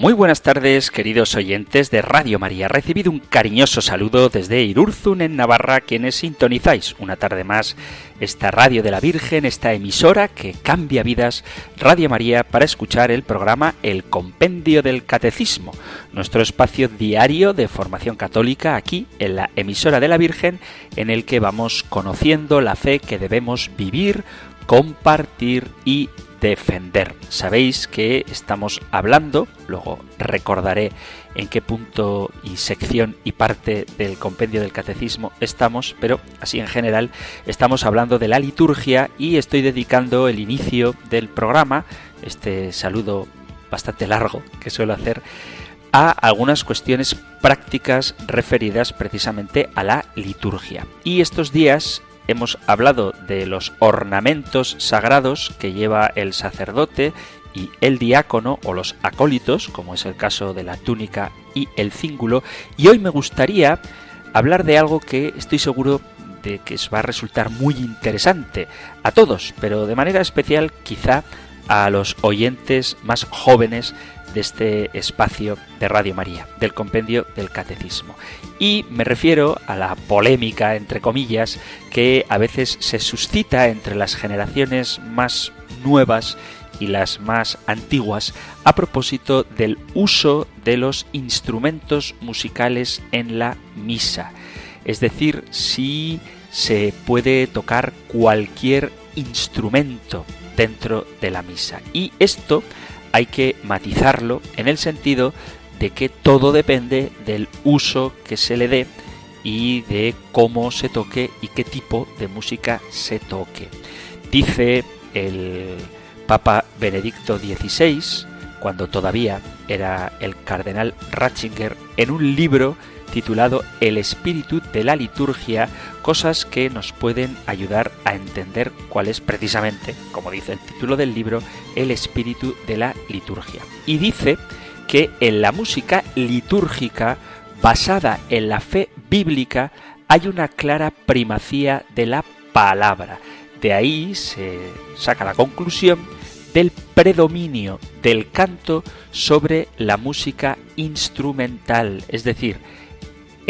Muy buenas tardes, queridos oyentes de Radio María. Recibido un cariñoso saludo desde Irurzun, en Navarra, quienes sintonizáis una tarde más esta Radio de la Virgen, esta emisora que cambia vidas, Radio María, para escuchar el programa El Compendio del Catecismo, nuestro espacio diario de formación católica aquí en la emisora de la Virgen, en el que vamos conociendo la fe que debemos vivir, compartir y defender. Sabéis que estamos hablando, luego recordaré en qué punto y sección y parte del compendio del catecismo estamos, pero así en general estamos hablando de la liturgia y estoy dedicando el inicio del programa, este saludo bastante largo que suelo hacer, a algunas cuestiones prácticas referidas precisamente a la liturgia. Y estos días hemos hablado de los ornamentos sagrados que lleva el sacerdote y el diácono o los acólitos, como es el caso de la túnica y el cíngulo, y hoy me gustaría hablar de algo que estoy seguro de que os va a resultar muy interesante a todos, pero de manera especial quizá a los oyentes más jóvenes de este espacio de Radio María, del compendio del catecismo. Y me refiero a la polémica, entre comillas, que a veces se suscita entre las generaciones más nuevas y las más antiguas a propósito del uso de los instrumentos musicales en la misa. Es decir, si se puede tocar cualquier instrumento dentro de la misa. Y esto hay que matizarlo en el sentido de que todo depende del uso que se le dé y de cómo se toque y qué tipo de música se toque. Dice el Papa Benedicto XVI, cuando todavía era el cardenal Ratzinger, en un libro titulado El espíritu de la liturgia, cosas que nos pueden ayudar a entender cuál es precisamente, como dice el título del libro, el espíritu de la liturgia. Y dice que en la música litúrgica, basada en la fe bíblica, hay una clara primacía de la palabra. De ahí se saca la conclusión del predominio del canto sobre la música instrumental, es decir,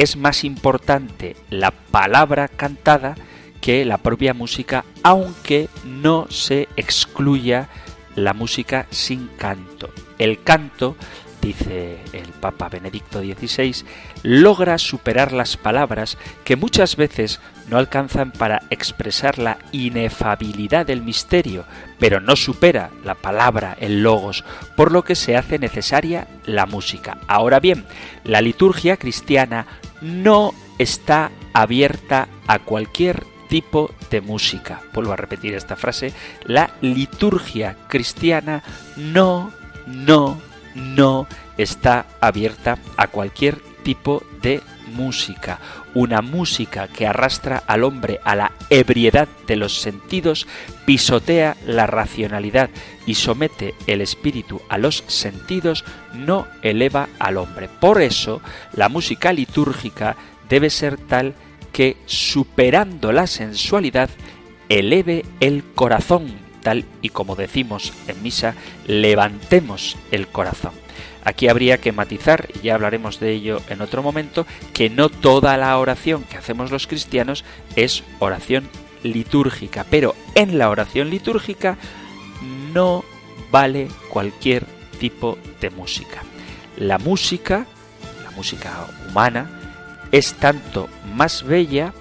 es más importante la palabra cantada que la propia música, aunque no se excluya la música sin canto. El canto, dice el Papa Benedicto XVI, logra superar las palabras que muchas veces no alcanzan para expresar la inefabilidad del misterio, pero no supera la palabra, el logos, por lo que se hace necesaria la música. Ahora bien, la liturgia cristiana no está abierta a cualquier tipo de música. Vuelvo a repetir esta frase. La liturgia cristiana no, no, no está abierta a cualquier tipo de música. Una música que arrastra al hombre a la ebriedad de los sentidos, pisotea la racionalidad y somete el espíritu a los sentidos, no eleva al hombre. Por eso, la música litúrgica debe ser tal que, superando la sensualidad, eleve el corazón, tal y como decimos en misa, levantemos el corazón. Aquí habría que matizar, y ya hablaremos de ello en otro momento, que no toda la oración que hacemos los cristianos es oración litúrgica, pero en la oración litúrgica no vale cualquier tipo de música. La música, la música humana, es tanto más bella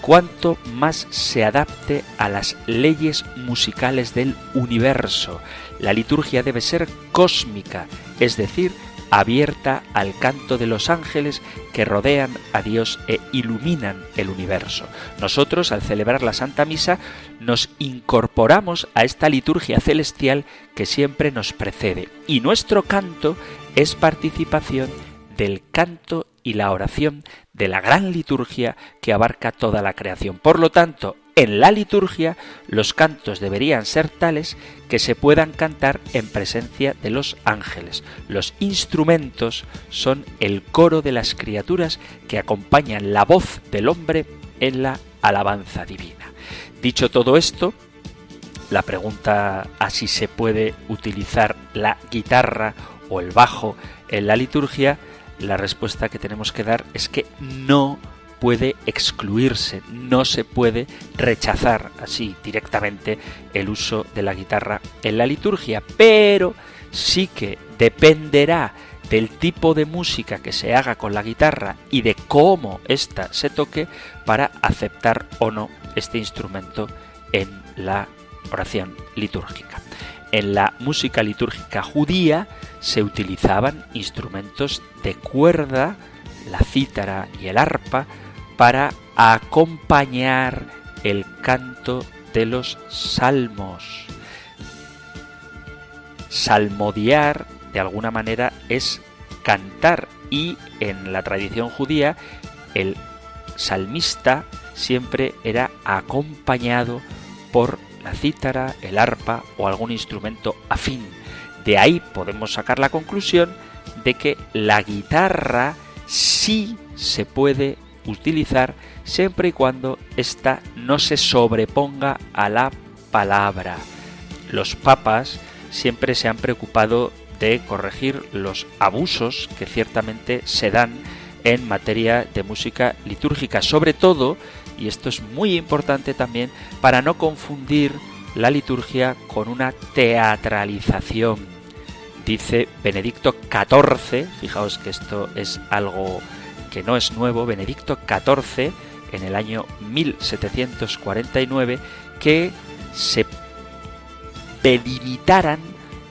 cuanto más se adapte a las leyes musicales del universo. La liturgia debe ser cósmica, es decir, abierta al canto de los ángeles que rodean a Dios e iluminan el universo. Nosotros, al celebrar la Santa Misa, nos incorporamos a esta liturgia celestial que siempre nos precede. Y nuestro canto es participación del canto y la oración de la gran liturgia que abarca toda la creación. Por lo tanto, en la liturgia los cantos deberían ser tales que se puedan cantar en presencia de los ángeles. Los instrumentos son el coro de las criaturas que acompañan la voz del hombre en la alabanza divina. Dicho todo esto, la pregunta a si se puede utilizar la guitarra o el bajo en la liturgia, la respuesta que tenemos que dar es que no puede excluirse, no se puede rechazar así directamente el uso de la guitarra en la liturgia, pero sí que dependerá del tipo de música que se haga con la guitarra y de cómo ésta se toque para aceptar o no este instrumento en la oración litúrgica. En la música litúrgica judía se utilizaban instrumentos de cuerda, la cítara y el arpa, para acompañar el canto de los salmos. Salmodiar, de alguna manera, es cantar y en la tradición judía el salmista siempre era acompañado por la cítara, el arpa o algún instrumento afín. De ahí podemos sacar la conclusión de que la guitarra sí se puede utilizar siempre y cuando ésta no se sobreponga a la palabra. Los papas siempre se han preocupado de corregir los abusos que ciertamente se dan en materia de música litúrgica, sobre todo y esto es muy importante también para no confundir la liturgia con una teatralización. Dice Benedicto XIV, fijaos que esto es algo que no es nuevo, Benedicto XIV en el año 1749, que se delimitaran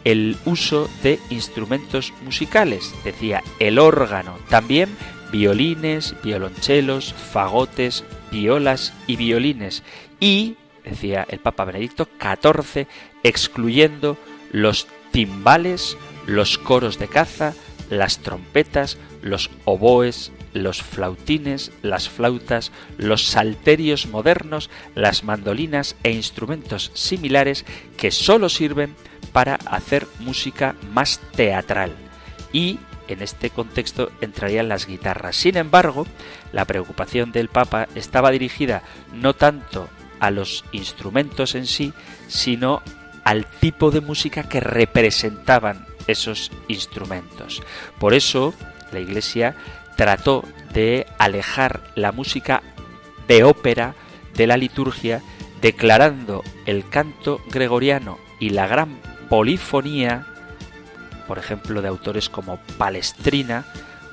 el uso de instrumentos musicales, decía el órgano, también violines, violonchelos, fagotes, violas y violines. Y, decía el Papa Benedicto XIV, excluyendo los timbales, los coros de caza, las trompetas, los oboes, los flautines, las flautas, los salterios modernos, las mandolinas e instrumentos similares que sólo sirven para hacer música más teatral. Y en este contexto entrarían las guitarras. Sin embargo, la preocupación del Papa estaba dirigida no tanto a los instrumentos en sí, sino al tipo de música que representaban esos instrumentos. Por eso, la Iglesia trató de alejar la música de ópera de la liturgia, declarando el canto gregoriano y la gran polifonía por ejemplo, de autores como Palestrina,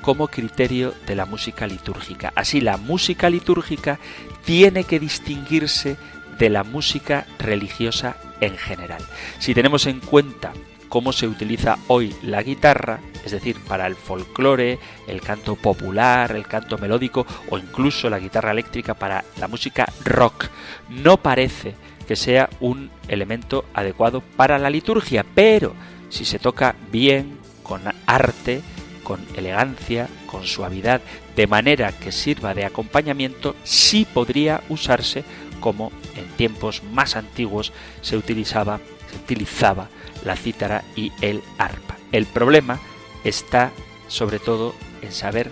como criterio de la música litúrgica. Así, la música litúrgica tiene que distinguirse de la música religiosa en general. Si tenemos en cuenta cómo se utiliza hoy la guitarra, es decir, para el folclore, el canto popular, el canto melódico o incluso la guitarra eléctrica para la música rock, no parece que sea un elemento adecuado para la liturgia, pero si se toca bien, con arte, con elegancia, con suavidad, de manera que sirva de acompañamiento, sí podría usarse como en tiempos más antiguos se utilizaba, se utilizaba la cítara y el arpa. El problema está sobre todo en saber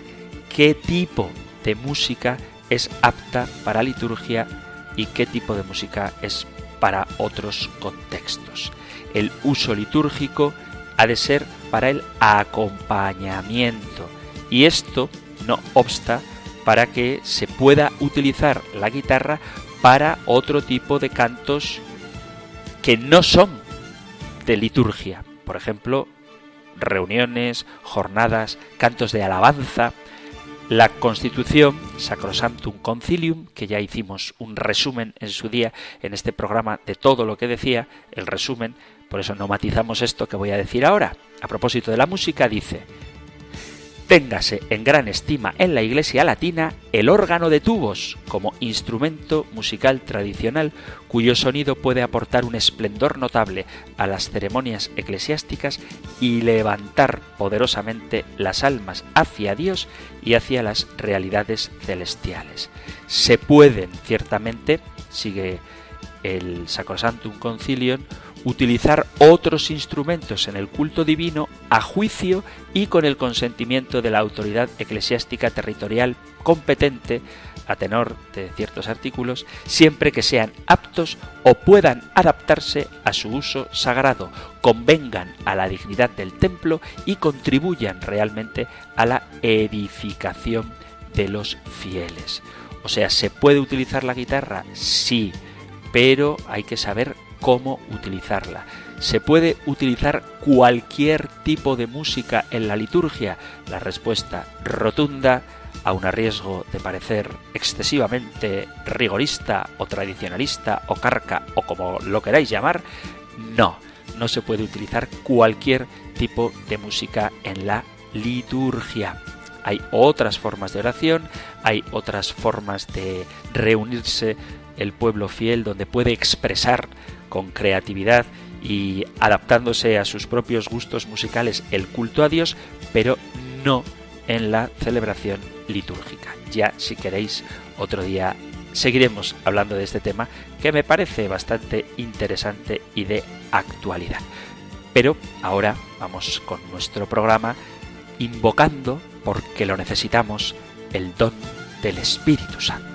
qué tipo de música es apta para liturgia y qué tipo de música es para otros contextos el uso litúrgico ha de ser para el acompañamiento. Y esto no obsta para que se pueda utilizar la guitarra para otro tipo de cantos que no son de liturgia. Por ejemplo, reuniones, jornadas, cantos de alabanza. La Constitución Sacrosanctum Concilium, que ya hicimos un resumen en su día en este programa de todo lo que decía, el resumen por eso no matizamos esto que voy a decir ahora. A propósito de la música, dice, Téngase en gran estima en la Iglesia latina el órgano de tubos como instrumento musical tradicional cuyo sonido puede aportar un esplendor notable a las ceremonias eclesiásticas y levantar poderosamente las almas hacia Dios y hacia las realidades celestiales. Se pueden, ciertamente, sigue el Sacrosantum Concilium, utilizar otros instrumentos en el culto divino a juicio y con el consentimiento de la autoridad eclesiástica territorial competente a tenor de ciertos artículos, siempre que sean aptos o puedan adaptarse a su uso sagrado, convengan a la dignidad del templo y contribuyan realmente a la edificación de los fieles. O sea, ¿se puede utilizar la guitarra? Sí, pero hay que saber cómo utilizarla. ¿Se puede utilizar cualquier tipo de música en la liturgia? La respuesta rotunda, a un riesgo de parecer excesivamente rigorista o tradicionalista o carca o como lo queráis llamar, no, no se puede utilizar cualquier tipo de música en la liturgia. Hay otras formas de oración, hay otras formas de reunirse el pueblo fiel donde puede expresar con creatividad y adaptándose a sus propios gustos musicales el culto a Dios, pero no en la celebración litúrgica. Ya si queréis otro día seguiremos hablando de este tema que me parece bastante interesante y de actualidad. Pero ahora vamos con nuestro programa invocando, porque lo necesitamos, el don del Espíritu Santo.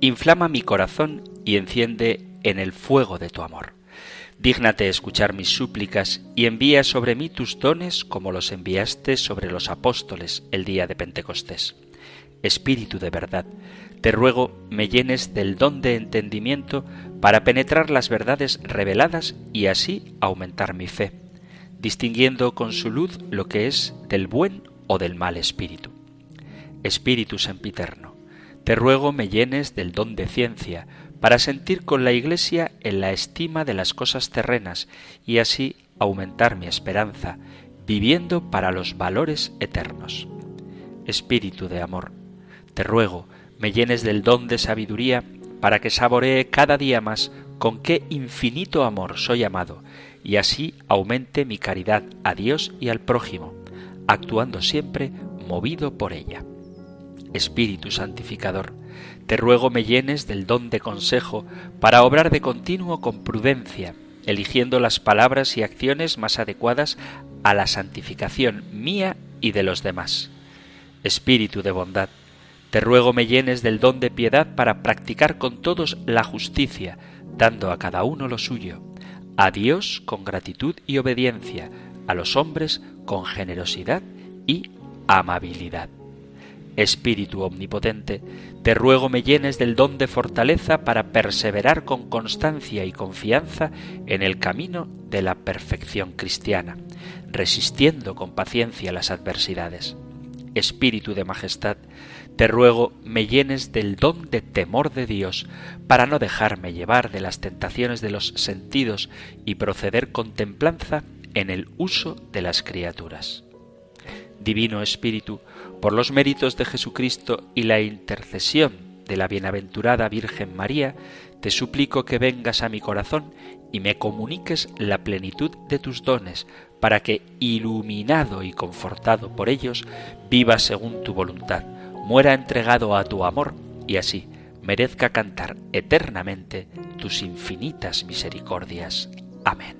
inflama mi corazón y enciende en el fuego de tu amor. Dígnate escuchar mis súplicas y envía sobre mí tus dones como los enviaste sobre los apóstoles el día de Pentecostés. Espíritu de verdad, te ruego me llenes del don de entendimiento para penetrar las verdades reveladas y así aumentar mi fe, distinguiendo con su luz lo que es del buen o del mal espíritu. Espíritu sempiterno, te ruego me llenes del don de ciencia, para sentir con la Iglesia en la estima de las cosas terrenas y así aumentar mi esperanza, viviendo para los valores eternos. Espíritu de amor, te ruego me llenes del don de sabiduría para que saboree cada día más con qué infinito amor soy amado y así aumente mi caridad a Dios y al prójimo, actuando siempre movido por ella. Espíritu Santificador, te ruego me llenes del don de consejo para obrar de continuo con prudencia, eligiendo las palabras y acciones más adecuadas a la santificación mía y de los demás. Espíritu de bondad, te ruego me llenes del don de piedad para practicar con todos la justicia, dando a cada uno lo suyo, a Dios con gratitud y obediencia, a los hombres con generosidad y amabilidad. Espíritu Omnipotente, te ruego me llenes del don de fortaleza para perseverar con constancia y confianza en el camino de la perfección cristiana, resistiendo con paciencia las adversidades. Espíritu de Majestad, te ruego me llenes del don de temor de Dios, para no dejarme llevar de las tentaciones de los sentidos y proceder con templanza en el uso de las criaturas. Divino Espíritu, por los méritos de Jesucristo y la intercesión de la bienaventurada Virgen María, te suplico que vengas a mi corazón y me comuniques la plenitud de tus dones, para que, iluminado y confortado por ellos, viva según tu voluntad, muera entregado a tu amor y así merezca cantar eternamente tus infinitas misericordias. Amén.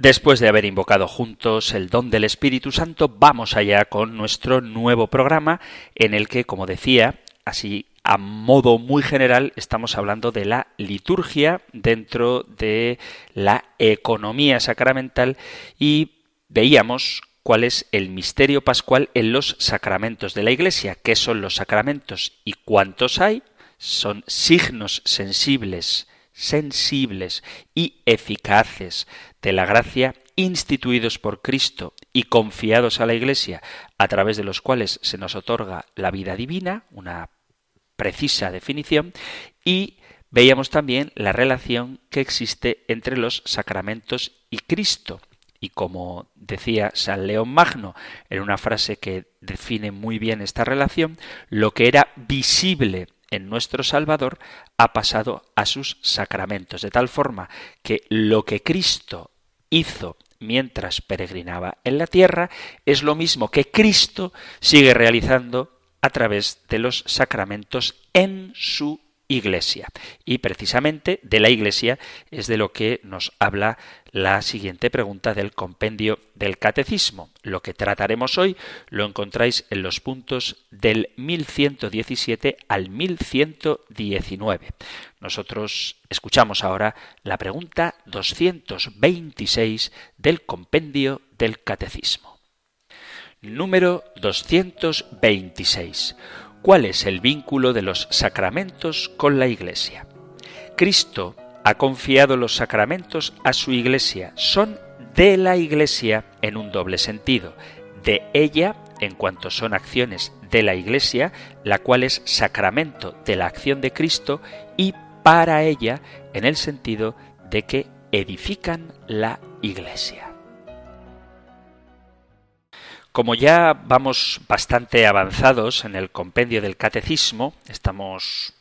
Después de haber invocado juntos el don del Espíritu Santo, vamos allá con nuestro nuevo programa en el que, como decía, así a modo muy general, estamos hablando de la liturgia dentro de la economía sacramental y veíamos cuál es el misterio pascual en los sacramentos de la Iglesia, qué son los sacramentos y cuántos hay, son signos sensibles sensibles y eficaces de la gracia instituidos por Cristo y confiados a la Iglesia, a través de los cuales se nos otorga la vida divina, una precisa definición, y veíamos también la relación que existe entre los sacramentos y Cristo. Y como decía San León Magno en una frase que define muy bien esta relación, lo que era visible en nuestro Salvador ha pasado a sus sacramentos, de tal forma que lo que Cristo hizo mientras peregrinaba en la tierra es lo mismo que Cristo sigue realizando a través de los sacramentos en su iglesia. Y precisamente de la iglesia es de lo que nos habla la siguiente pregunta del compendio del catecismo. Lo que trataremos hoy lo encontráis en los puntos del 1117 al 1119. Nosotros escuchamos ahora la pregunta 226 del compendio del catecismo. Número 226 ¿Cuál es el vínculo de los sacramentos con la Iglesia? Cristo ha confiado los sacramentos a su Iglesia. Son de la Iglesia en un doble sentido. De ella, en cuanto son acciones de la Iglesia, la cual es sacramento de la acción de Cristo, y para ella, en el sentido de que edifican la Iglesia. Como ya vamos bastante avanzados en el compendio del catecismo, estamos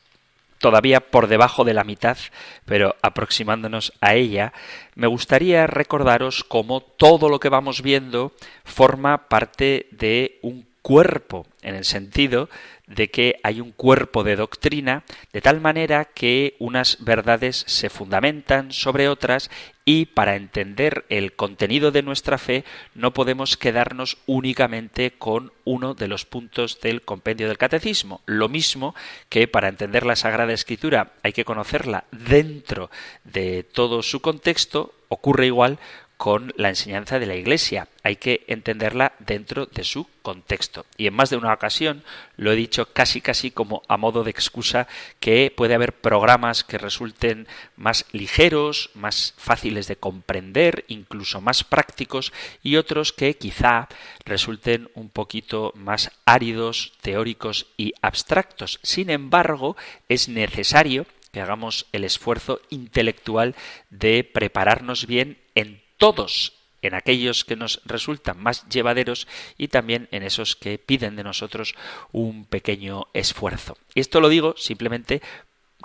todavía por debajo de la mitad, pero aproximándonos a ella, me gustaría recordaros cómo todo lo que vamos viendo forma parte de un cuerpo, en el sentido de que hay un cuerpo de doctrina, de tal manera que unas verdades se fundamentan sobre otras y para entender el contenido de nuestra fe no podemos quedarnos únicamente con uno de los puntos del compendio del catecismo. Lo mismo que para entender la Sagrada Escritura hay que conocerla dentro de todo su contexto, ocurre igual con la enseñanza de la Iglesia. Hay que entenderla dentro de su contexto. Y en más de una ocasión lo he dicho casi casi como a modo de excusa que puede haber programas que resulten más ligeros, más fáciles de comprender, incluso más prácticos y otros que quizá resulten un poquito más áridos, teóricos y abstractos. Sin embargo, es necesario que hagamos el esfuerzo intelectual de prepararnos bien en todos en aquellos que nos resultan más llevaderos y también en esos que piden de nosotros un pequeño esfuerzo. Y esto lo digo simplemente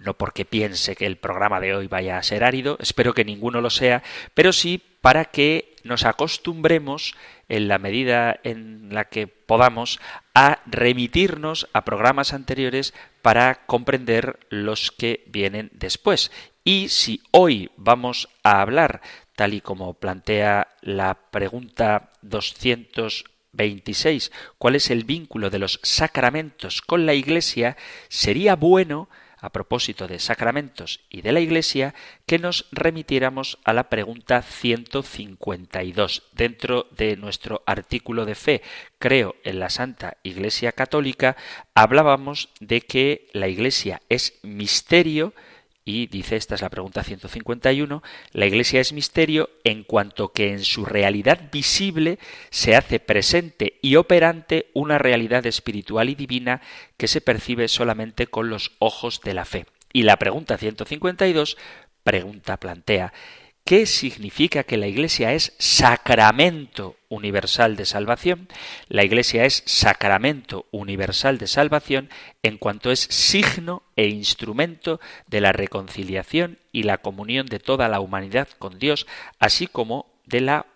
no porque piense que el programa de hoy vaya a ser árido, espero que ninguno lo sea, pero sí para que nos acostumbremos en la medida en la que podamos a remitirnos a programas anteriores para comprender los que vienen después. Y si hoy vamos a hablar tal y como plantea la pregunta 226, ¿cuál es el vínculo de los sacramentos con la Iglesia? Sería bueno, a propósito de sacramentos y de la Iglesia, que nos remitiéramos a la pregunta 152. Dentro de nuestro artículo de fe, creo en la Santa Iglesia Católica, hablábamos de que la Iglesia es misterio, y dice, esta es la pregunta 151, la Iglesia es misterio en cuanto que en su realidad visible se hace presente y operante una realidad espiritual y divina que se percibe solamente con los ojos de la fe. Y la pregunta 152 pregunta, plantea, ¿Qué significa que la Iglesia es sacramento universal de salvación? La Iglesia es sacramento universal de salvación en cuanto es signo e instrumento de la reconciliación y la comunión de toda la humanidad con Dios, así como de la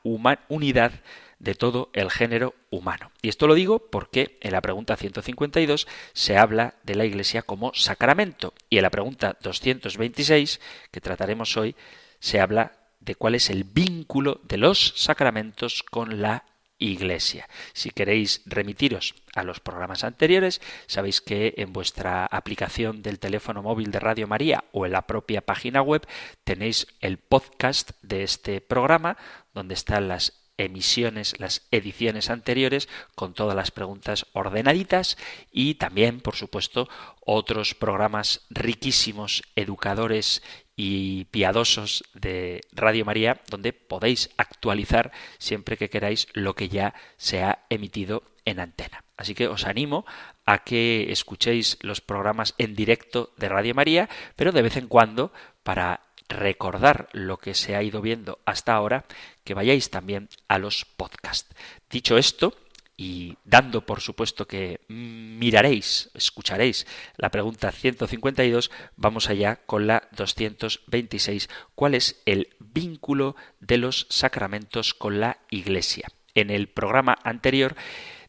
unidad de todo el género humano. Y esto lo digo porque en la pregunta 152 se habla de la Iglesia como sacramento y en la pregunta 226, que trataremos hoy, se habla de cuál es el vínculo de los sacramentos con la Iglesia. Si queréis remitiros a los programas anteriores, sabéis que en vuestra aplicación del teléfono móvil de Radio María o en la propia página web tenéis el podcast de este programa donde están las emisiones, las ediciones anteriores, con todas las preguntas ordenaditas y también, por supuesto, otros programas riquísimos, educadores y piadosos de Radio María, donde podéis actualizar siempre que queráis lo que ya se ha emitido en antena. Así que os animo a que escuchéis los programas en directo de Radio María, pero de vez en cuando, para recordar lo que se ha ido viendo hasta ahora, que vayáis también a los podcasts. Dicho esto, y dando por supuesto que miraréis, escucharéis la pregunta 152, vamos allá con la 226. ¿Cuál es el vínculo de los sacramentos con la Iglesia? En el programa anterior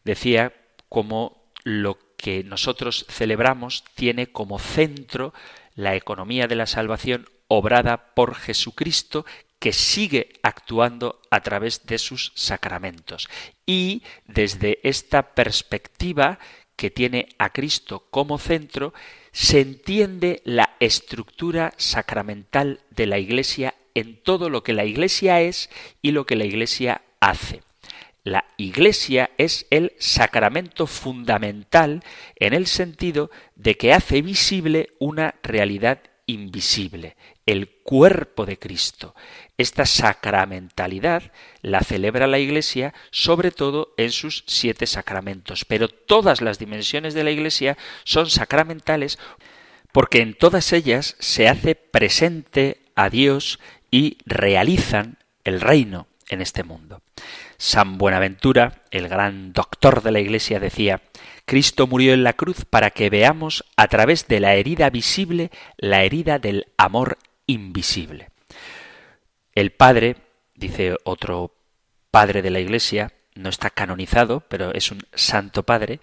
decía cómo lo que nosotros celebramos tiene como centro la economía de la salvación obrada por Jesucristo que sigue actuando a través de sus sacramentos. Y desde esta perspectiva que tiene a Cristo como centro, se entiende la estructura sacramental de la Iglesia en todo lo que la Iglesia es y lo que la Iglesia hace. La Iglesia es el sacramento fundamental en el sentido de que hace visible una realidad invisible, el cuerpo de Cristo. Esta sacramentalidad la celebra la Iglesia sobre todo en sus siete sacramentos, pero todas las dimensiones de la Iglesia son sacramentales porque en todas ellas se hace presente a Dios y realizan el reino en este mundo. San Buenaventura, el gran doctor de la Iglesia, decía Cristo murió en la cruz para que veamos a través de la herida visible la herida del amor invisible. El Padre, dice otro Padre de la Iglesia, no está canonizado, pero es un Santo Padre,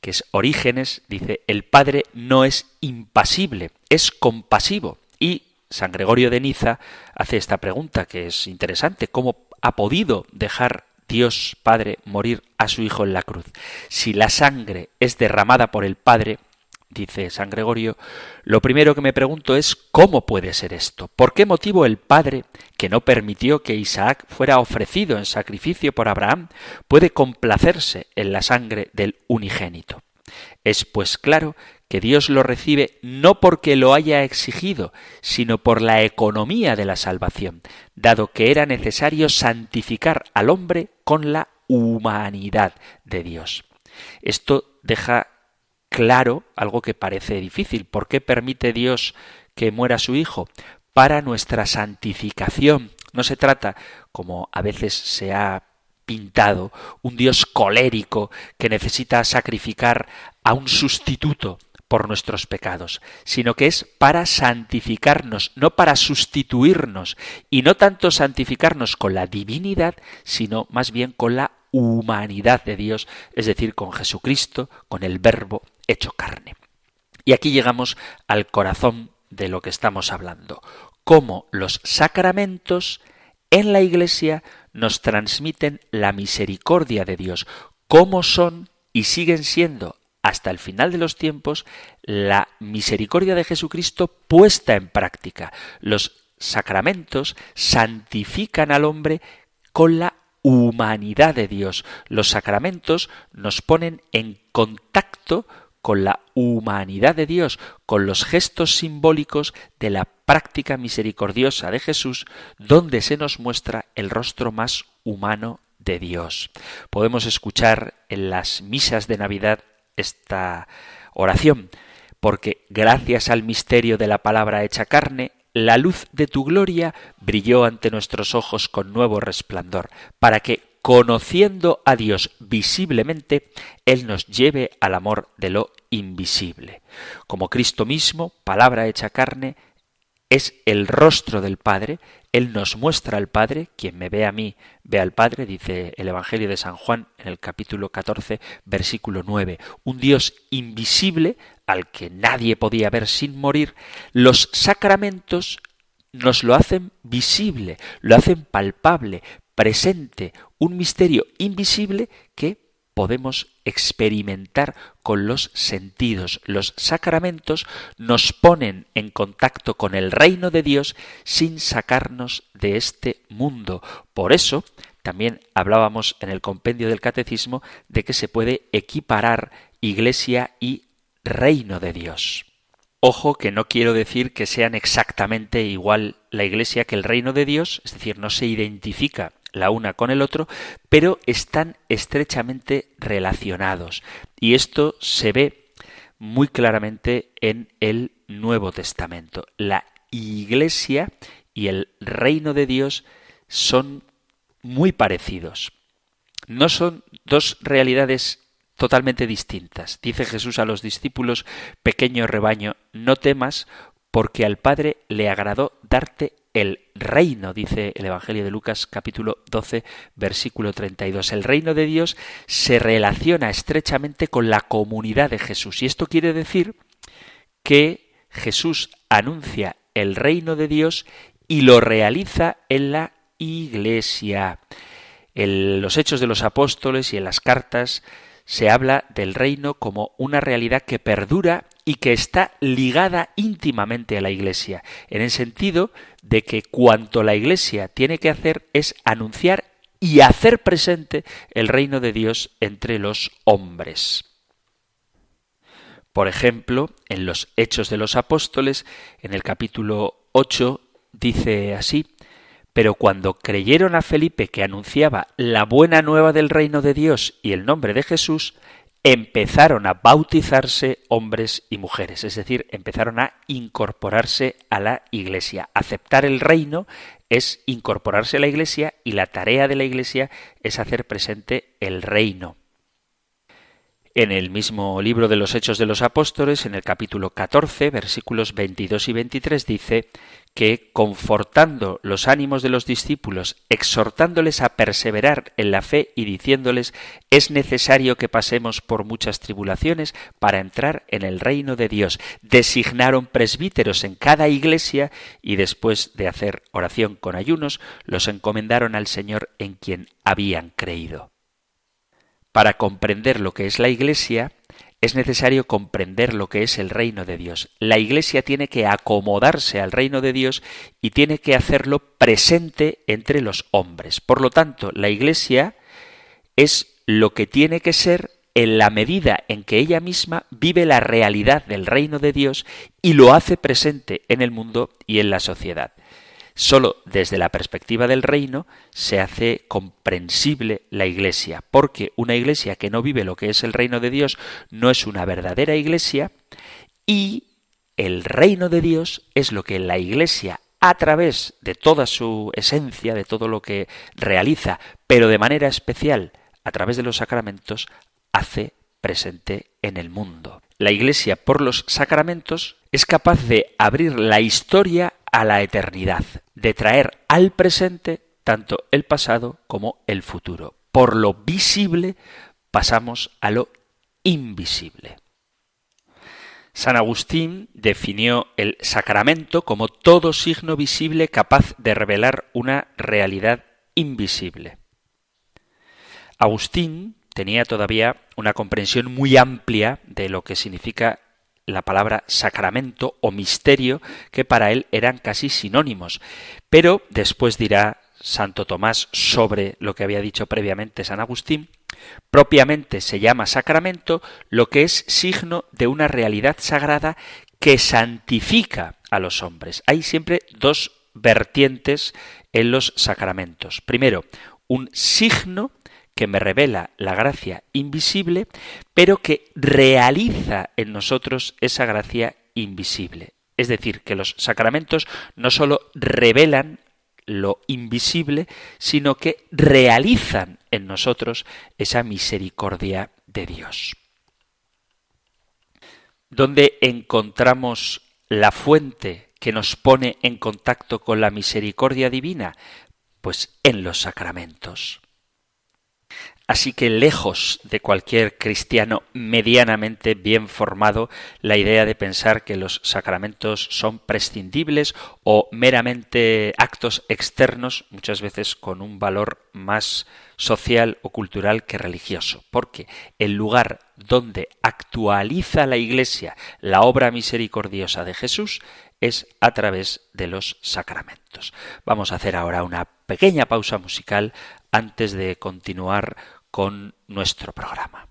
que es Orígenes, dice, el Padre no es impasible, es compasivo. Y San Gregorio de Niza hace esta pregunta que es interesante, ¿cómo ha podido dejar Dios Padre morir a su Hijo en la cruz. Si la sangre es derramada por el Padre, dice San Gregorio, lo primero que me pregunto es ¿cómo puede ser esto? ¿Por qué motivo el Padre, que no permitió que Isaac fuera ofrecido en sacrificio por Abraham, puede complacerse en la sangre del unigénito? Es pues claro que Dios lo recibe no porque lo haya exigido, sino por la economía de la salvación, dado que era necesario santificar al hombre con la humanidad de Dios. Esto deja claro algo que parece difícil. ¿Por qué permite Dios que muera su Hijo? Para nuestra santificación. No se trata, como a veces se ha pintado, un Dios colérico que necesita sacrificar a un sustituto por nuestros pecados, sino que es para santificarnos, no para sustituirnos, y no tanto santificarnos con la divinidad, sino más bien con la humanidad de Dios, es decir, con Jesucristo, con el Verbo hecho carne. Y aquí llegamos al corazón de lo que estamos hablando, cómo los sacramentos en la Iglesia nos transmiten la misericordia de Dios, cómo son y siguen siendo hasta el final de los tiempos la misericordia de Jesucristo puesta en práctica. Los sacramentos santifican al hombre con la humanidad de Dios. Los sacramentos nos ponen en contacto con la humanidad de Dios, con los gestos simbólicos de la práctica misericordiosa de Jesús, donde se nos muestra el rostro más humano de Dios. Podemos escuchar en las misas de Navidad esta oración, porque gracias al misterio de la palabra hecha carne, la luz de tu gloria brilló ante nuestros ojos con nuevo resplandor, para que, conociendo a Dios visiblemente, Él nos lleve al amor de lo invisible. Como Cristo mismo, palabra hecha carne, es el rostro del Padre, Él nos muestra al Padre, quien me ve a mí, ve al Padre, dice el Evangelio de San Juan en el capítulo 14, versículo 9. Un Dios invisible al que nadie podía ver sin morir, los sacramentos nos lo hacen visible, lo hacen palpable, presente, un misterio invisible que podemos experimentar con los sentidos. Los sacramentos nos ponen en contacto con el reino de Dios sin sacarnos de este mundo. Por eso, también hablábamos en el compendio del catecismo de que se puede equiparar iglesia y reino de Dios. Ojo que no quiero decir que sean exactamente igual la iglesia que el reino de Dios, es decir, no se identifica la una con el otro, pero están estrechamente relacionados. Y esto se ve muy claramente en el Nuevo Testamento. La Iglesia y el reino de Dios son muy parecidos. No son dos realidades totalmente distintas. Dice Jesús a los discípulos, pequeño rebaño, no temas, porque al Padre le agradó darte el reino, dice el Evangelio de Lucas capítulo 12 versículo 32. El reino de Dios se relaciona estrechamente con la comunidad de Jesús. Y esto quiere decir que Jesús anuncia el reino de Dios y lo realiza en la iglesia. En los hechos de los apóstoles y en las cartas se habla del reino como una realidad que perdura y que está ligada íntimamente a la Iglesia, en el sentido de que cuanto la Iglesia tiene que hacer es anunciar y hacer presente el reino de Dios entre los hombres. Por ejemplo, en los Hechos de los Apóstoles, en el capítulo 8, dice así, pero cuando creyeron a Felipe que anunciaba la buena nueva del reino de Dios y el nombre de Jesús, empezaron a bautizarse hombres y mujeres, es decir, empezaron a incorporarse a la Iglesia. Aceptar el reino es incorporarse a la Iglesia y la tarea de la Iglesia es hacer presente el reino. En el mismo libro de los Hechos de los Apóstoles, en el capítulo 14, versículos 22 y 23, dice que, confortando los ánimos de los discípulos, exhortándoles a perseverar en la fe y diciéndoles es necesario que pasemos por muchas tribulaciones para entrar en el reino de Dios. Designaron presbíteros en cada iglesia y después de hacer oración con ayunos, los encomendaron al Señor en quien habían creído. Para comprender lo que es la Iglesia, es necesario comprender lo que es el reino de Dios. La Iglesia tiene que acomodarse al reino de Dios y tiene que hacerlo presente entre los hombres. Por lo tanto, la Iglesia es lo que tiene que ser en la medida en que ella misma vive la realidad del reino de Dios y lo hace presente en el mundo y en la sociedad. Solo desde la perspectiva del reino se hace comprensible la Iglesia, porque una Iglesia que no vive lo que es el reino de Dios no es una verdadera Iglesia y el reino de Dios es lo que la Iglesia a través de toda su esencia, de todo lo que realiza, pero de manera especial a través de los sacramentos, hace presente en el mundo. La Iglesia por los sacramentos es capaz de abrir la historia a la eternidad, de traer al presente tanto el pasado como el futuro. Por lo visible pasamos a lo invisible. San Agustín definió el sacramento como todo signo visible capaz de revelar una realidad invisible. Agustín tenía todavía una comprensión muy amplia de lo que significa la palabra sacramento o misterio, que para él eran casi sinónimos. Pero después dirá Santo Tomás sobre lo que había dicho previamente San Agustín, propiamente se llama sacramento lo que es signo de una realidad sagrada que santifica a los hombres. Hay siempre dos vertientes en los sacramentos. Primero, un signo que me revela la gracia invisible, pero que realiza en nosotros esa gracia invisible. Es decir, que los sacramentos no sólo revelan lo invisible, sino que realizan en nosotros esa misericordia de Dios. ¿Dónde encontramos la fuente que nos pone en contacto con la misericordia divina? Pues en los sacramentos. Así que lejos de cualquier cristiano medianamente bien formado la idea de pensar que los sacramentos son prescindibles o meramente actos externos, muchas veces con un valor más social o cultural que religioso, porque el lugar donde actualiza la Iglesia la obra misericordiosa de Jesús es a través de los sacramentos. Vamos a hacer ahora una pequeña pausa musical antes de continuar con nuestro programa.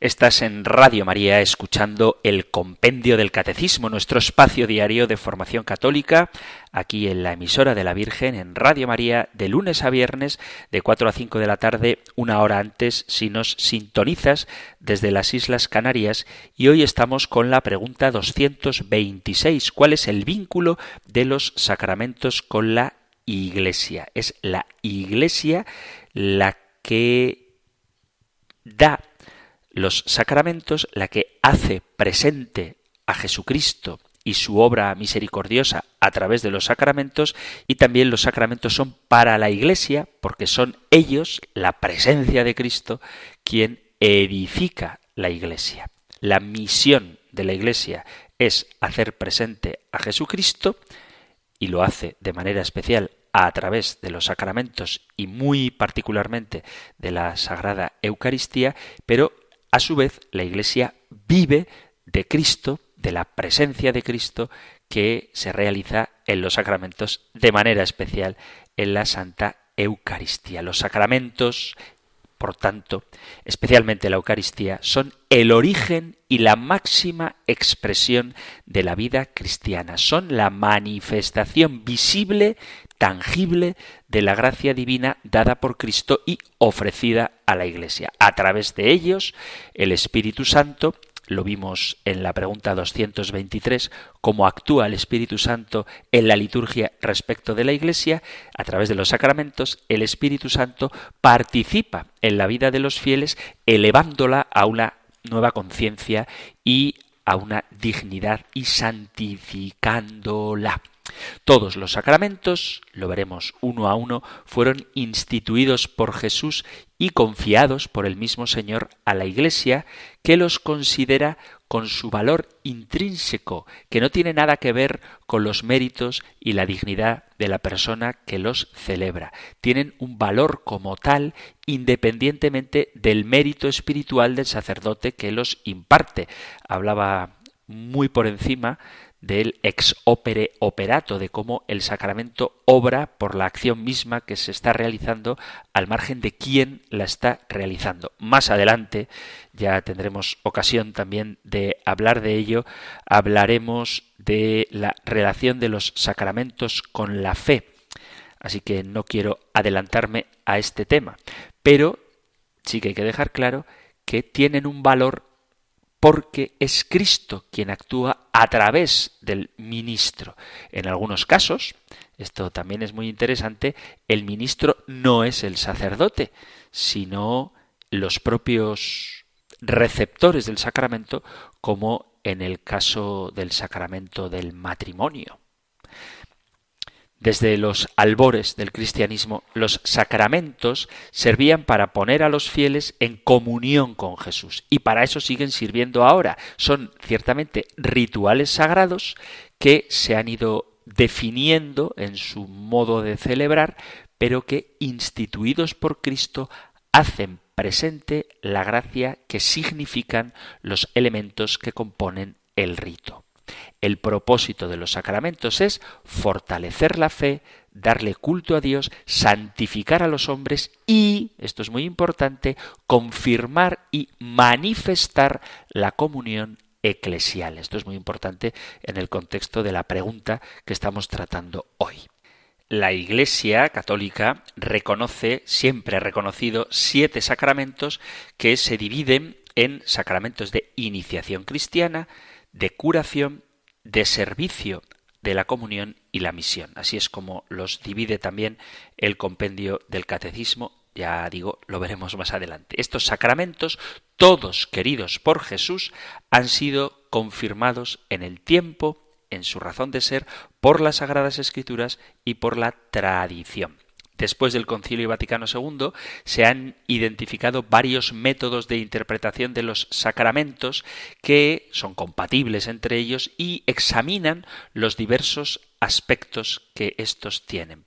Estás en Radio María escuchando el Compendio del Catecismo, nuestro espacio diario de formación católica, aquí en la emisora de la Virgen, en Radio María, de lunes a viernes, de 4 a 5 de la tarde, una hora antes, si nos sintonizas desde las Islas Canarias. Y hoy estamos con la pregunta 226. ¿Cuál es el vínculo de los sacramentos con la Iglesia? Es la Iglesia la que da los sacramentos, la que hace presente a Jesucristo y su obra misericordiosa a través de los sacramentos y también los sacramentos son para la Iglesia porque son ellos, la presencia de Cristo, quien edifica la Iglesia. La misión de la Iglesia es hacer presente a Jesucristo y lo hace de manera especial a través de los sacramentos y muy particularmente de la Sagrada Eucaristía, pero a su vez, la Iglesia vive de Cristo, de la presencia de Cristo que se realiza en los sacramentos de manera especial en la Santa Eucaristía. Los sacramentos, por tanto, especialmente la Eucaristía, son el origen y la máxima expresión de la vida cristiana. Son la manifestación visible tangible de la gracia divina dada por Cristo y ofrecida a la Iglesia. A través de ellos, el Espíritu Santo, lo vimos en la pregunta 223, cómo actúa el Espíritu Santo en la liturgia respecto de la Iglesia, a través de los sacramentos, el Espíritu Santo participa en la vida de los fieles, elevándola a una nueva conciencia y a una dignidad y santificándola. Todos los sacramentos, lo veremos uno a uno, fueron instituidos por Jesús y confiados por el mismo Señor a la Iglesia, que los considera con su valor intrínseco, que no tiene nada que ver con los méritos y la dignidad de la persona que los celebra. Tienen un valor como tal independientemente del mérito espiritual del sacerdote que los imparte. Hablaba muy por encima del ex opere operato, de cómo el sacramento obra por la acción misma que se está realizando al margen de quién la está realizando. Más adelante ya tendremos ocasión también de hablar de ello, hablaremos de la relación de los sacramentos con la fe. Así que no quiero adelantarme a este tema, pero sí que hay que dejar claro que tienen un valor porque es Cristo quien actúa a través del ministro. En algunos casos, esto también es muy interesante, el ministro no es el sacerdote, sino los propios receptores del sacramento, como en el caso del sacramento del matrimonio. Desde los albores del cristianismo, los sacramentos servían para poner a los fieles en comunión con Jesús y para eso siguen sirviendo ahora. Son ciertamente rituales sagrados que se han ido definiendo en su modo de celebrar, pero que instituidos por Cristo hacen presente la gracia que significan los elementos que componen el rito. El propósito de los sacramentos es fortalecer la fe, darle culto a Dios, santificar a los hombres y, esto es muy importante, confirmar y manifestar la comunión eclesial. Esto es muy importante en el contexto de la pregunta que estamos tratando hoy. La Iglesia católica reconoce, siempre ha reconocido, siete sacramentos que se dividen en sacramentos de iniciación cristiana, de curación, de servicio de la comunión y la misión. Así es como los divide también el compendio del catecismo. Ya digo, lo veremos más adelante. Estos sacramentos, todos queridos por Jesús, han sido confirmados en el tiempo, en su razón de ser, por las Sagradas Escrituras y por la tradición. Después del Concilio Vaticano II se han identificado varios métodos de interpretación de los sacramentos que son compatibles entre ellos y examinan los diversos aspectos que estos tienen.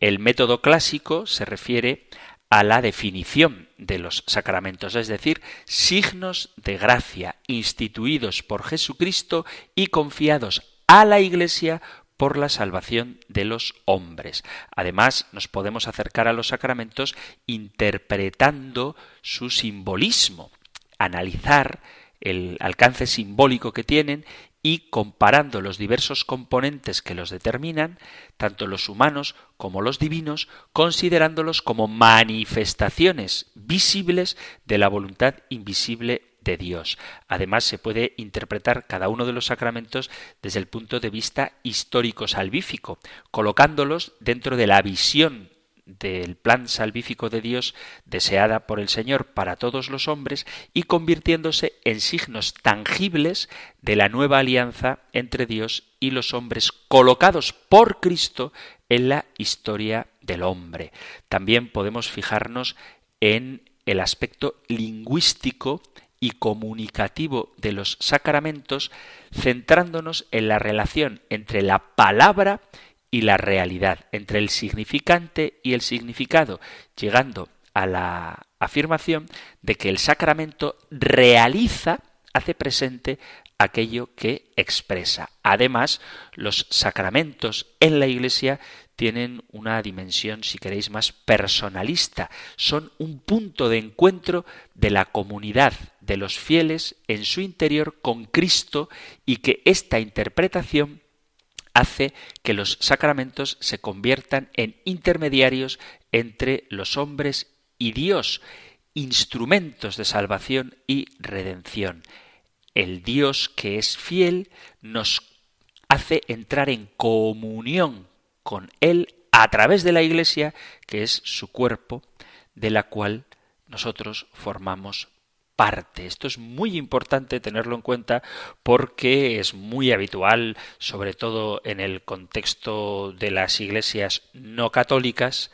El método clásico se refiere a la definición de los sacramentos, es decir, signos de gracia instituidos por Jesucristo y confiados a la Iglesia por la salvación de los hombres. Además, nos podemos acercar a los sacramentos interpretando su simbolismo. analizar el alcance simbólico que tienen y comparando los diversos componentes que los determinan, tanto los humanos como los divinos, considerándolos como manifestaciones visibles de la voluntad invisible de Dios. Además, se puede interpretar cada uno de los sacramentos desde el punto de vista histórico salvífico, colocándolos dentro de la visión del plan salvífico de Dios deseada por el Señor para todos los hombres y convirtiéndose en signos tangibles de la nueva alianza entre Dios y los hombres colocados por Cristo en la historia del hombre. También podemos fijarnos en el aspecto lingüístico y comunicativo de los sacramentos, centrándonos en la relación entre la palabra y la realidad, entre el significante y el significado, llegando a la afirmación de que el sacramento realiza, hace presente aquello que expresa. Además, los sacramentos en la Iglesia tienen una dimensión, si queréis, más personalista. Son un punto de encuentro de la comunidad de los fieles en su interior con Cristo y que esta interpretación hace que los sacramentos se conviertan en intermediarios entre los hombres y Dios, instrumentos de salvación y redención. El Dios que es fiel nos hace entrar en comunión con Él a través de la Iglesia, que es su cuerpo, de la cual nosotros formamos Esto es muy importante tenerlo en cuenta porque es muy habitual, sobre todo en el contexto de las iglesias no católicas,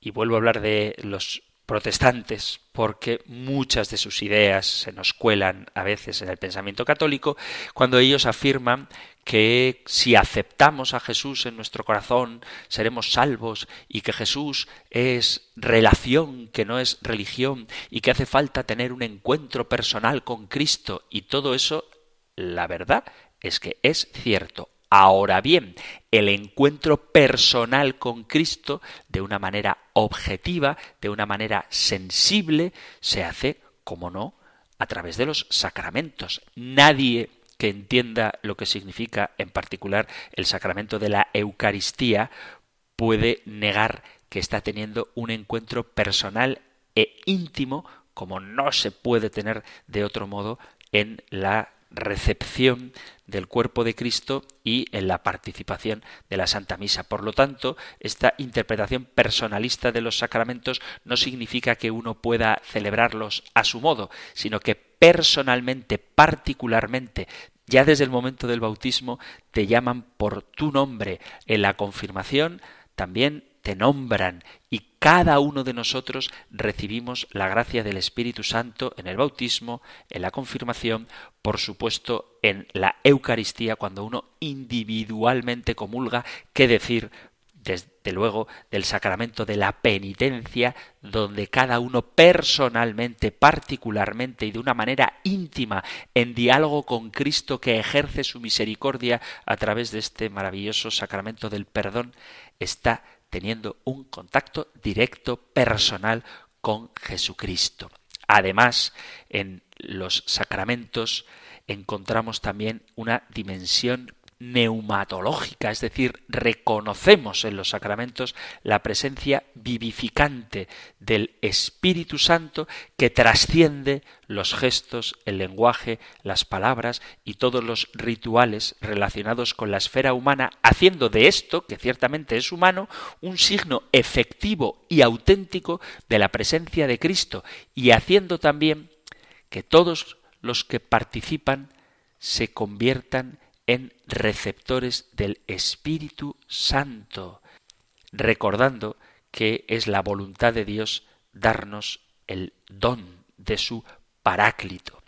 y vuelvo a hablar de los protestantes, porque muchas de sus ideas se nos cuelan a veces en el pensamiento católico, cuando ellos afirman que si aceptamos a Jesús en nuestro corazón seremos salvos y que Jesús es relación, que no es religión y que hace falta tener un encuentro personal con Cristo y todo eso, la verdad es que es cierto. Ahora bien, el encuentro personal con Cristo de una manera objetiva, de una manera sensible, se hace, como no, a través de los sacramentos. Nadie que entienda lo que significa en particular el sacramento de la Eucaristía puede negar que está teniendo un encuentro personal e íntimo como no se puede tener de otro modo en la recepción del cuerpo de Cristo y en la participación de la Santa Misa. Por lo tanto, esta interpretación personalista de los sacramentos no significa que uno pueda celebrarlos a su modo, sino que personalmente, particularmente, ya desde el momento del bautismo, te llaman por tu nombre. En la confirmación también te nombran y cada uno de nosotros recibimos la gracia del Espíritu Santo en el bautismo, en la confirmación, por supuesto en la Eucaristía, cuando uno individualmente comulga, qué decir desde luego del sacramento de la penitencia, donde cada uno personalmente, particularmente y de una manera íntima, en diálogo con Cristo que ejerce su misericordia a través de este maravilloso sacramento del perdón, está teniendo un contacto directo, personal con Jesucristo. Además, en los sacramentos encontramos también una dimensión neumatológica, es decir, reconocemos en los sacramentos la presencia vivificante del Espíritu Santo que trasciende los gestos, el lenguaje, las palabras y todos los rituales relacionados con la esfera humana, haciendo de esto, que ciertamente es humano, un signo efectivo y auténtico de la presencia de Cristo y haciendo también que todos los que participan se conviertan en receptores del Espíritu Santo, recordando que es la voluntad de Dios darnos el don de su Paráclito.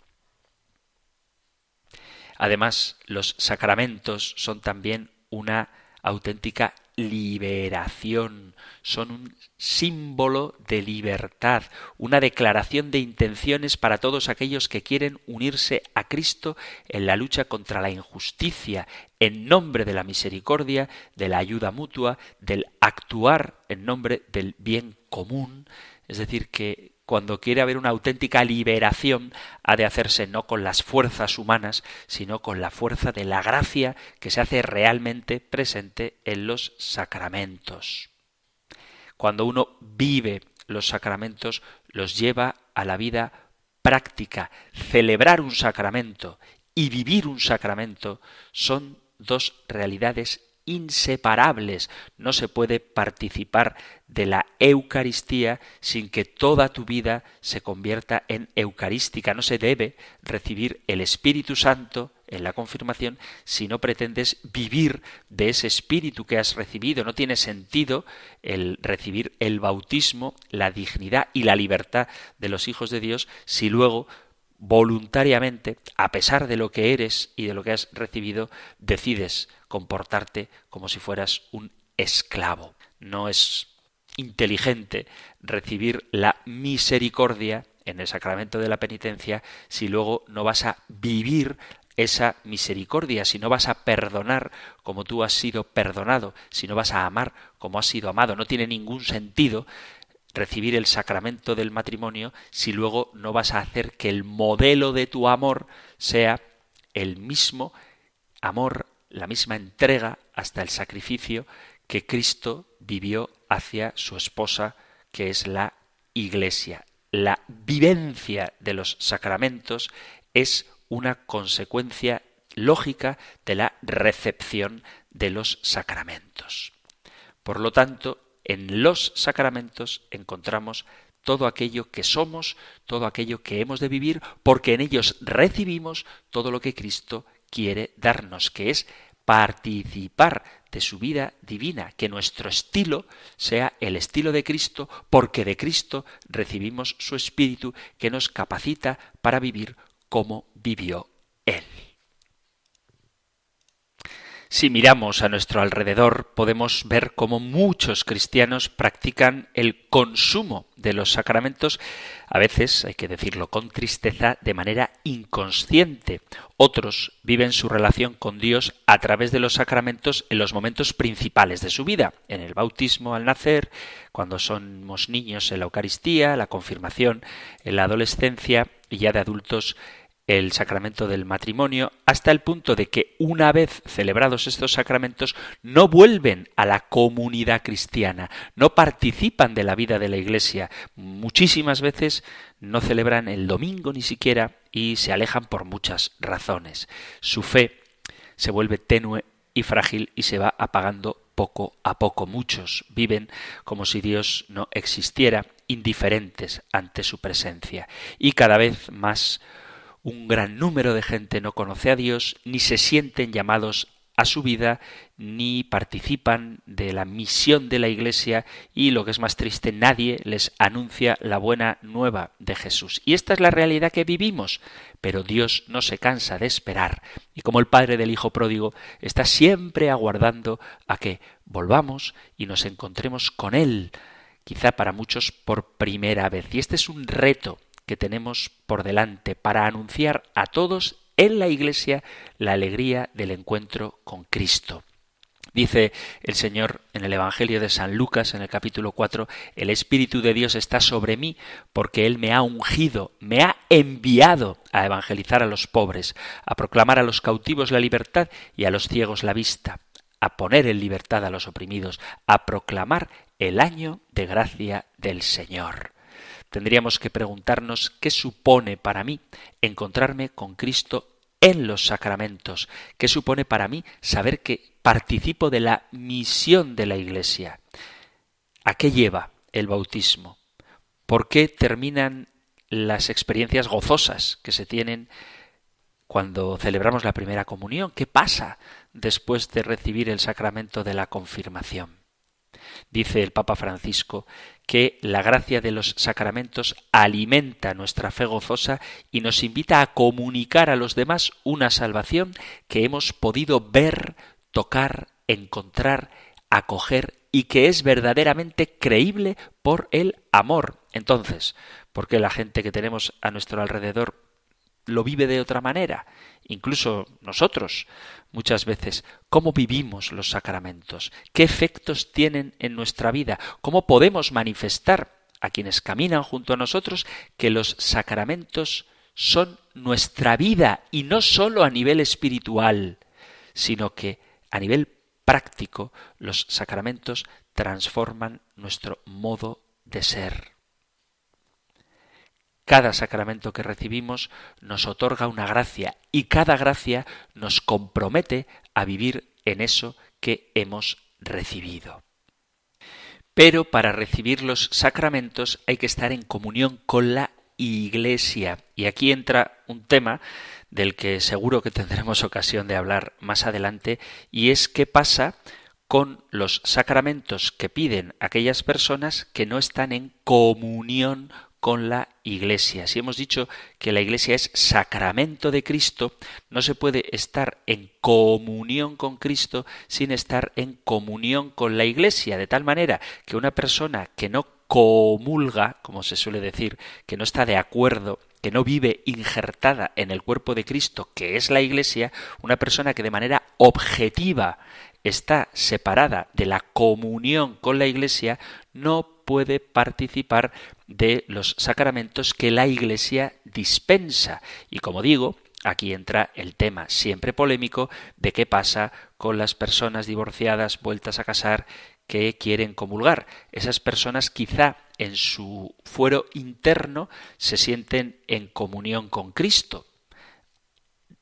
Además, los sacramentos son también una auténtica liberación, son un símbolo de libertad, una declaración de intenciones para todos aquellos que quieren unirse a Cristo en la lucha contra la injusticia, en nombre de la misericordia, de la ayuda mutua, del actuar en nombre del bien común, es decir, que cuando quiere haber una auténtica liberación, ha de hacerse no con las fuerzas humanas, sino con la fuerza de la gracia que se hace realmente presente en los sacramentos. Cuando uno vive los sacramentos, los lleva a la vida práctica. Celebrar un sacramento y vivir un sacramento son dos realidades inseparables. No se puede participar de la Eucaristía sin que toda tu vida se convierta en eucarística. No se debe recibir el Espíritu Santo en la confirmación si no pretendes vivir de ese Espíritu que has recibido. No tiene sentido el recibir el bautismo, la dignidad y la libertad de los hijos de Dios si luego voluntariamente, a pesar de lo que eres y de lo que has recibido, decides comportarte como si fueras un esclavo. No es inteligente recibir la misericordia en el sacramento de la penitencia si luego no vas a vivir esa misericordia, si no vas a perdonar como tú has sido perdonado, si no vas a amar como has sido amado. No tiene ningún sentido recibir el sacramento del matrimonio si luego no vas a hacer que el modelo de tu amor sea el mismo amor, la misma entrega hasta el sacrificio que Cristo vivió hacia su esposa, que es la Iglesia. La vivencia de los sacramentos es una consecuencia lógica de la recepción de los sacramentos. Por lo tanto, en los sacramentos encontramos todo aquello que somos, todo aquello que hemos de vivir, porque en ellos recibimos todo lo que Cristo quiere darnos, que es participar de su vida divina, que nuestro estilo sea el estilo de Cristo, porque de Cristo recibimos su Espíritu que nos capacita para vivir como vivió Él. Si miramos a nuestro alrededor, podemos ver cómo muchos cristianos practican el consumo de los sacramentos, a veces, hay que decirlo con tristeza, de manera inconsciente. Otros viven su relación con Dios a través de los sacramentos en los momentos principales de su vida, en el bautismo al nacer, cuando somos niños en la Eucaristía, la confirmación, en la adolescencia y ya de adultos el sacramento del matrimonio, hasta el punto de que una vez celebrados estos sacramentos no vuelven a la comunidad cristiana, no participan de la vida de la Iglesia, muchísimas veces no celebran el domingo ni siquiera y se alejan por muchas razones. Su fe se vuelve tenue y frágil y se va apagando poco a poco. Muchos viven como si Dios no existiera, indiferentes ante su presencia. Y cada vez más un gran número de gente no conoce a Dios, ni se sienten llamados a su vida, ni participan de la misión de la Iglesia y, lo que es más triste, nadie les anuncia la buena nueva de Jesús. Y esta es la realidad que vivimos, pero Dios no se cansa de esperar y como el Padre del Hijo pródigo está siempre aguardando a que volvamos y nos encontremos con Él, quizá para muchos por primera vez. Y este es un reto que tenemos por delante para anunciar a todos en la Iglesia la alegría del encuentro con Cristo. Dice el Señor en el Evangelio de San Lucas, en el capítulo 4, el Espíritu de Dios está sobre mí porque Él me ha ungido, me ha enviado a evangelizar a los pobres, a proclamar a los cautivos la libertad y a los ciegos la vista, a poner en libertad a los oprimidos, a proclamar el año de gracia del Señor tendríamos que preguntarnos qué supone para mí encontrarme con Cristo en los sacramentos, qué supone para mí saber que participo de la misión de la Iglesia. ¿A qué lleva el bautismo? ¿Por qué terminan las experiencias gozosas que se tienen cuando celebramos la primera comunión? ¿Qué pasa después de recibir el sacramento de la confirmación? Dice el Papa Francisco que la gracia de los sacramentos alimenta nuestra fe gozosa y nos invita a comunicar a los demás una salvación que hemos podido ver, tocar, encontrar, acoger y que es verdaderamente creíble por el amor. Entonces, ¿por qué la gente que tenemos a nuestro alrededor lo vive de otra manera? Incluso nosotros muchas veces cómo vivimos los sacramentos, qué efectos tienen en nuestra vida, cómo podemos manifestar a quienes caminan junto a nosotros que los sacramentos son nuestra vida y no sólo a nivel espiritual, sino que a nivel práctico los sacramentos transforman nuestro modo de ser. Cada sacramento que recibimos nos otorga una gracia y cada gracia nos compromete a vivir en eso que hemos recibido. Pero para recibir los sacramentos hay que estar en comunión con la Iglesia. Y aquí entra un tema del que seguro que tendremos ocasión de hablar más adelante, y es qué pasa con los sacramentos que piden aquellas personas que no están en comunión con la Iglesia. Si hemos dicho que la Iglesia es sacramento de Cristo, no se puede estar en comunión con Cristo sin estar en comunión con la Iglesia, de tal manera que una persona que no comulga, como se suele decir, que no está de acuerdo que no vive injertada en el cuerpo de Cristo, que es la Iglesia, una persona que de manera objetiva está separada de la comunión con la Iglesia, no puede participar de los sacramentos que la Iglesia dispensa. Y como digo, aquí entra el tema siempre polémico de qué pasa con las personas divorciadas vueltas a casar que quieren comulgar. Esas personas quizá en su fuero interno se sienten en comunión con Cristo,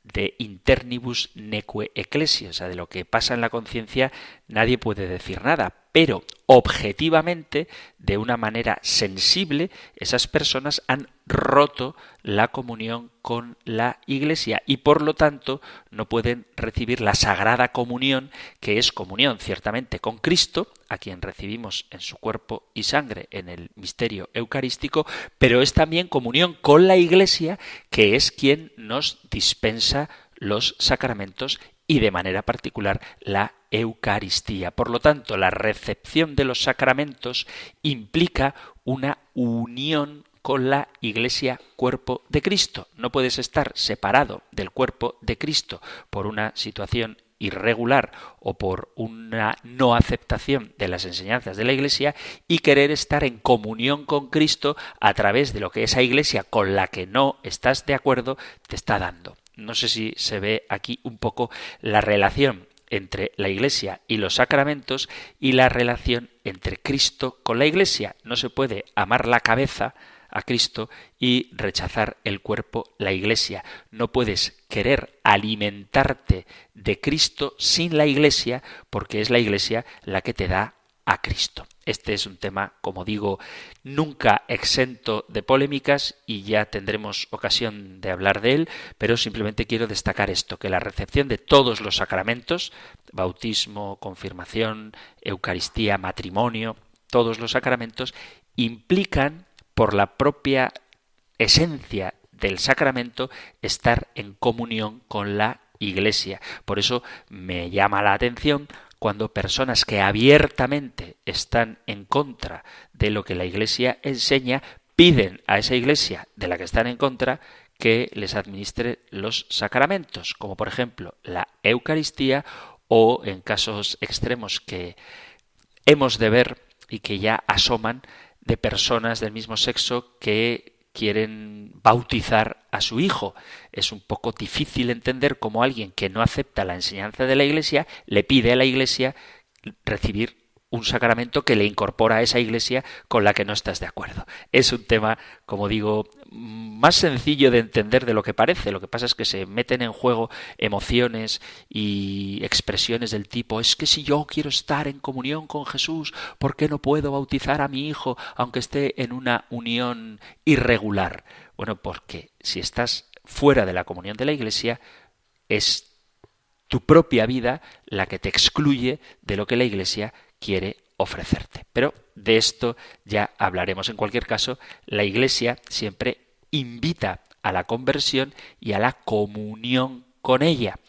de internibus neque ecclesia, o sea, de lo que pasa en la conciencia nadie puede decir nada, pero objetivamente, de una manera sensible, esas personas han roto la comunión con la Iglesia y por lo tanto no pueden recibir la sagrada comunión, que es comunión ciertamente con Cristo, a quien recibimos en su cuerpo y sangre en el misterio eucarístico, pero es también comunión con la Iglesia, que es quien nos dispensa los sacramentos y de manera particular la Eucaristía. Por lo tanto, la recepción de los sacramentos implica una unión con la Iglesia cuerpo de Cristo. No puedes estar separado del cuerpo de Cristo por una situación irregular o por una no aceptación de las enseñanzas de la Iglesia y querer estar en comunión con Cristo a través de lo que esa Iglesia con la que no estás de acuerdo te está dando. No sé si se ve aquí un poco la relación entre la Iglesia y los sacramentos y la relación entre Cristo con la Iglesia. No se puede amar la cabeza a Cristo y rechazar el cuerpo, la Iglesia. No puedes querer alimentarte de Cristo sin la Iglesia porque es la Iglesia la que te da a Cristo. Este es un tema, como digo, nunca exento de polémicas y ya tendremos ocasión de hablar de él, pero simplemente quiero destacar esto, que la recepción de todos los sacramentos, bautismo, confirmación, Eucaristía, matrimonio, todos los sacramentos, implican por la propia esencia del sacramento estar en comunión con la Iglesia. Por eso me llama la atención cuando personas que abiertamente están en contra de lo que la Iglesia enseña piden a esa Iglesia de la que están en contra que les administre los sacramentos, como por ejemplo la Eucaristía o en casos extremos que hemos de ver y que ya asoman de personas del mismo sexo que quieren bautizar a su hijo. Es un poco difícil entender cómo alguien que no acepta la enseñanza de la Iglesia le pide a la Iglesia recibir un sacramento que le incorpora a esa iglesia con la que no estás de acuerdo. Es un tema, como digo, más sencillo de entender de lo que parece. Lo que pasa es que se meten en juego emociones y expresiones del tipo es que si yo quiero estar en comunión con Jesús, ¿por qué no puedo bautizar a mi hijo aunque esté en una unión irregular? Bueno, porque si estás fuera de la comunión de la iglesia, es tu propia vida la que te excluye de lo que la iglesia quiere ofrecerte. Pero de esto ya hablaremos. En cualquier caso, la Iglesia siempre invita a la conversión y a la comunión con ella.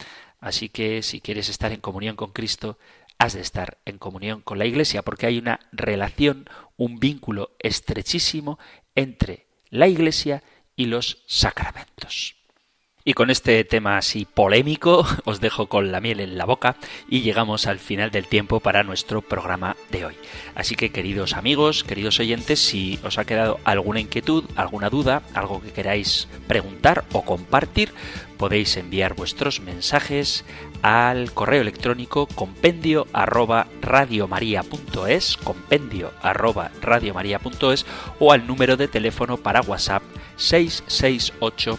Así que si quieres estar en comunión con Cristo, has de estar en comunión con la Iglesia, porque hay una relación, un vínculo estrechísimo entre la Iglesia y los sacramentos. Y con este tema así polémico os dejo con la miel en la boca y llegamos al final del tiempo para nuestro programa de hoy. Así que queridos amigos, queridos oyentes, si os ha quedado alguna inquietud, alguna duda, algo que queráis preguntar o compartir, podéis enviar vuestros mensajes al correo electrónico compendio arroba compendio arroba o al número de teléfono para WhatsApp 668